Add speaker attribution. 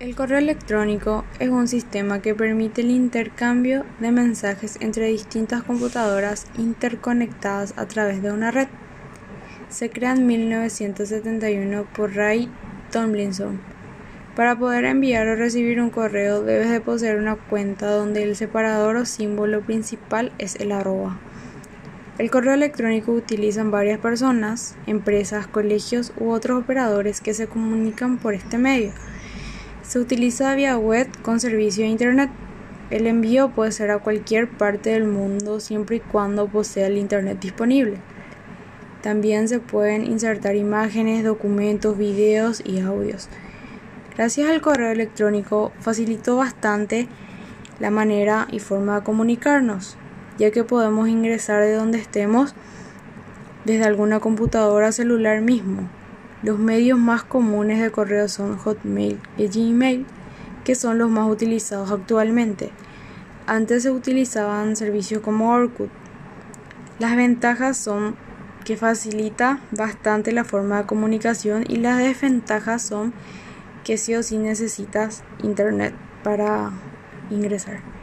Speaker 1: El correo electrónico es un sistema que permite el intercambio de mensajes entre distintas computadoras interconectadas a través de una red. Se crea en 1971 por Ray Tomlinson. Para poder enviar o recibir un correo debes de poseer una cuenta donde el separador o símbolo principal es el arroba. El correo electrónico utilizan varias personas, empresas, colegios u otros operadores que se comunican por este medio. Se utiliza vía web con servicio de Internet. El envío puede ser a cualquier parte del mundo siempre y cuando posea el Internet disponible. También se pueden insertar imágenes, documentos, videos y audios. Gracias al correo electrónico facilitó bastante la manera y forma de comunicarnos, ya que podemos ingresar de donde estemos desde alguna computadora celular mismo. Los medios más comunes de correo son Hotmail y Gmail, que son los más utilizados actualmente. Antes se utilizaban servicios como Orkut. Las ventajas son que facilita bastante la forma de comunicación y las desventajas son que sí o sí necesitas internet para ingresar.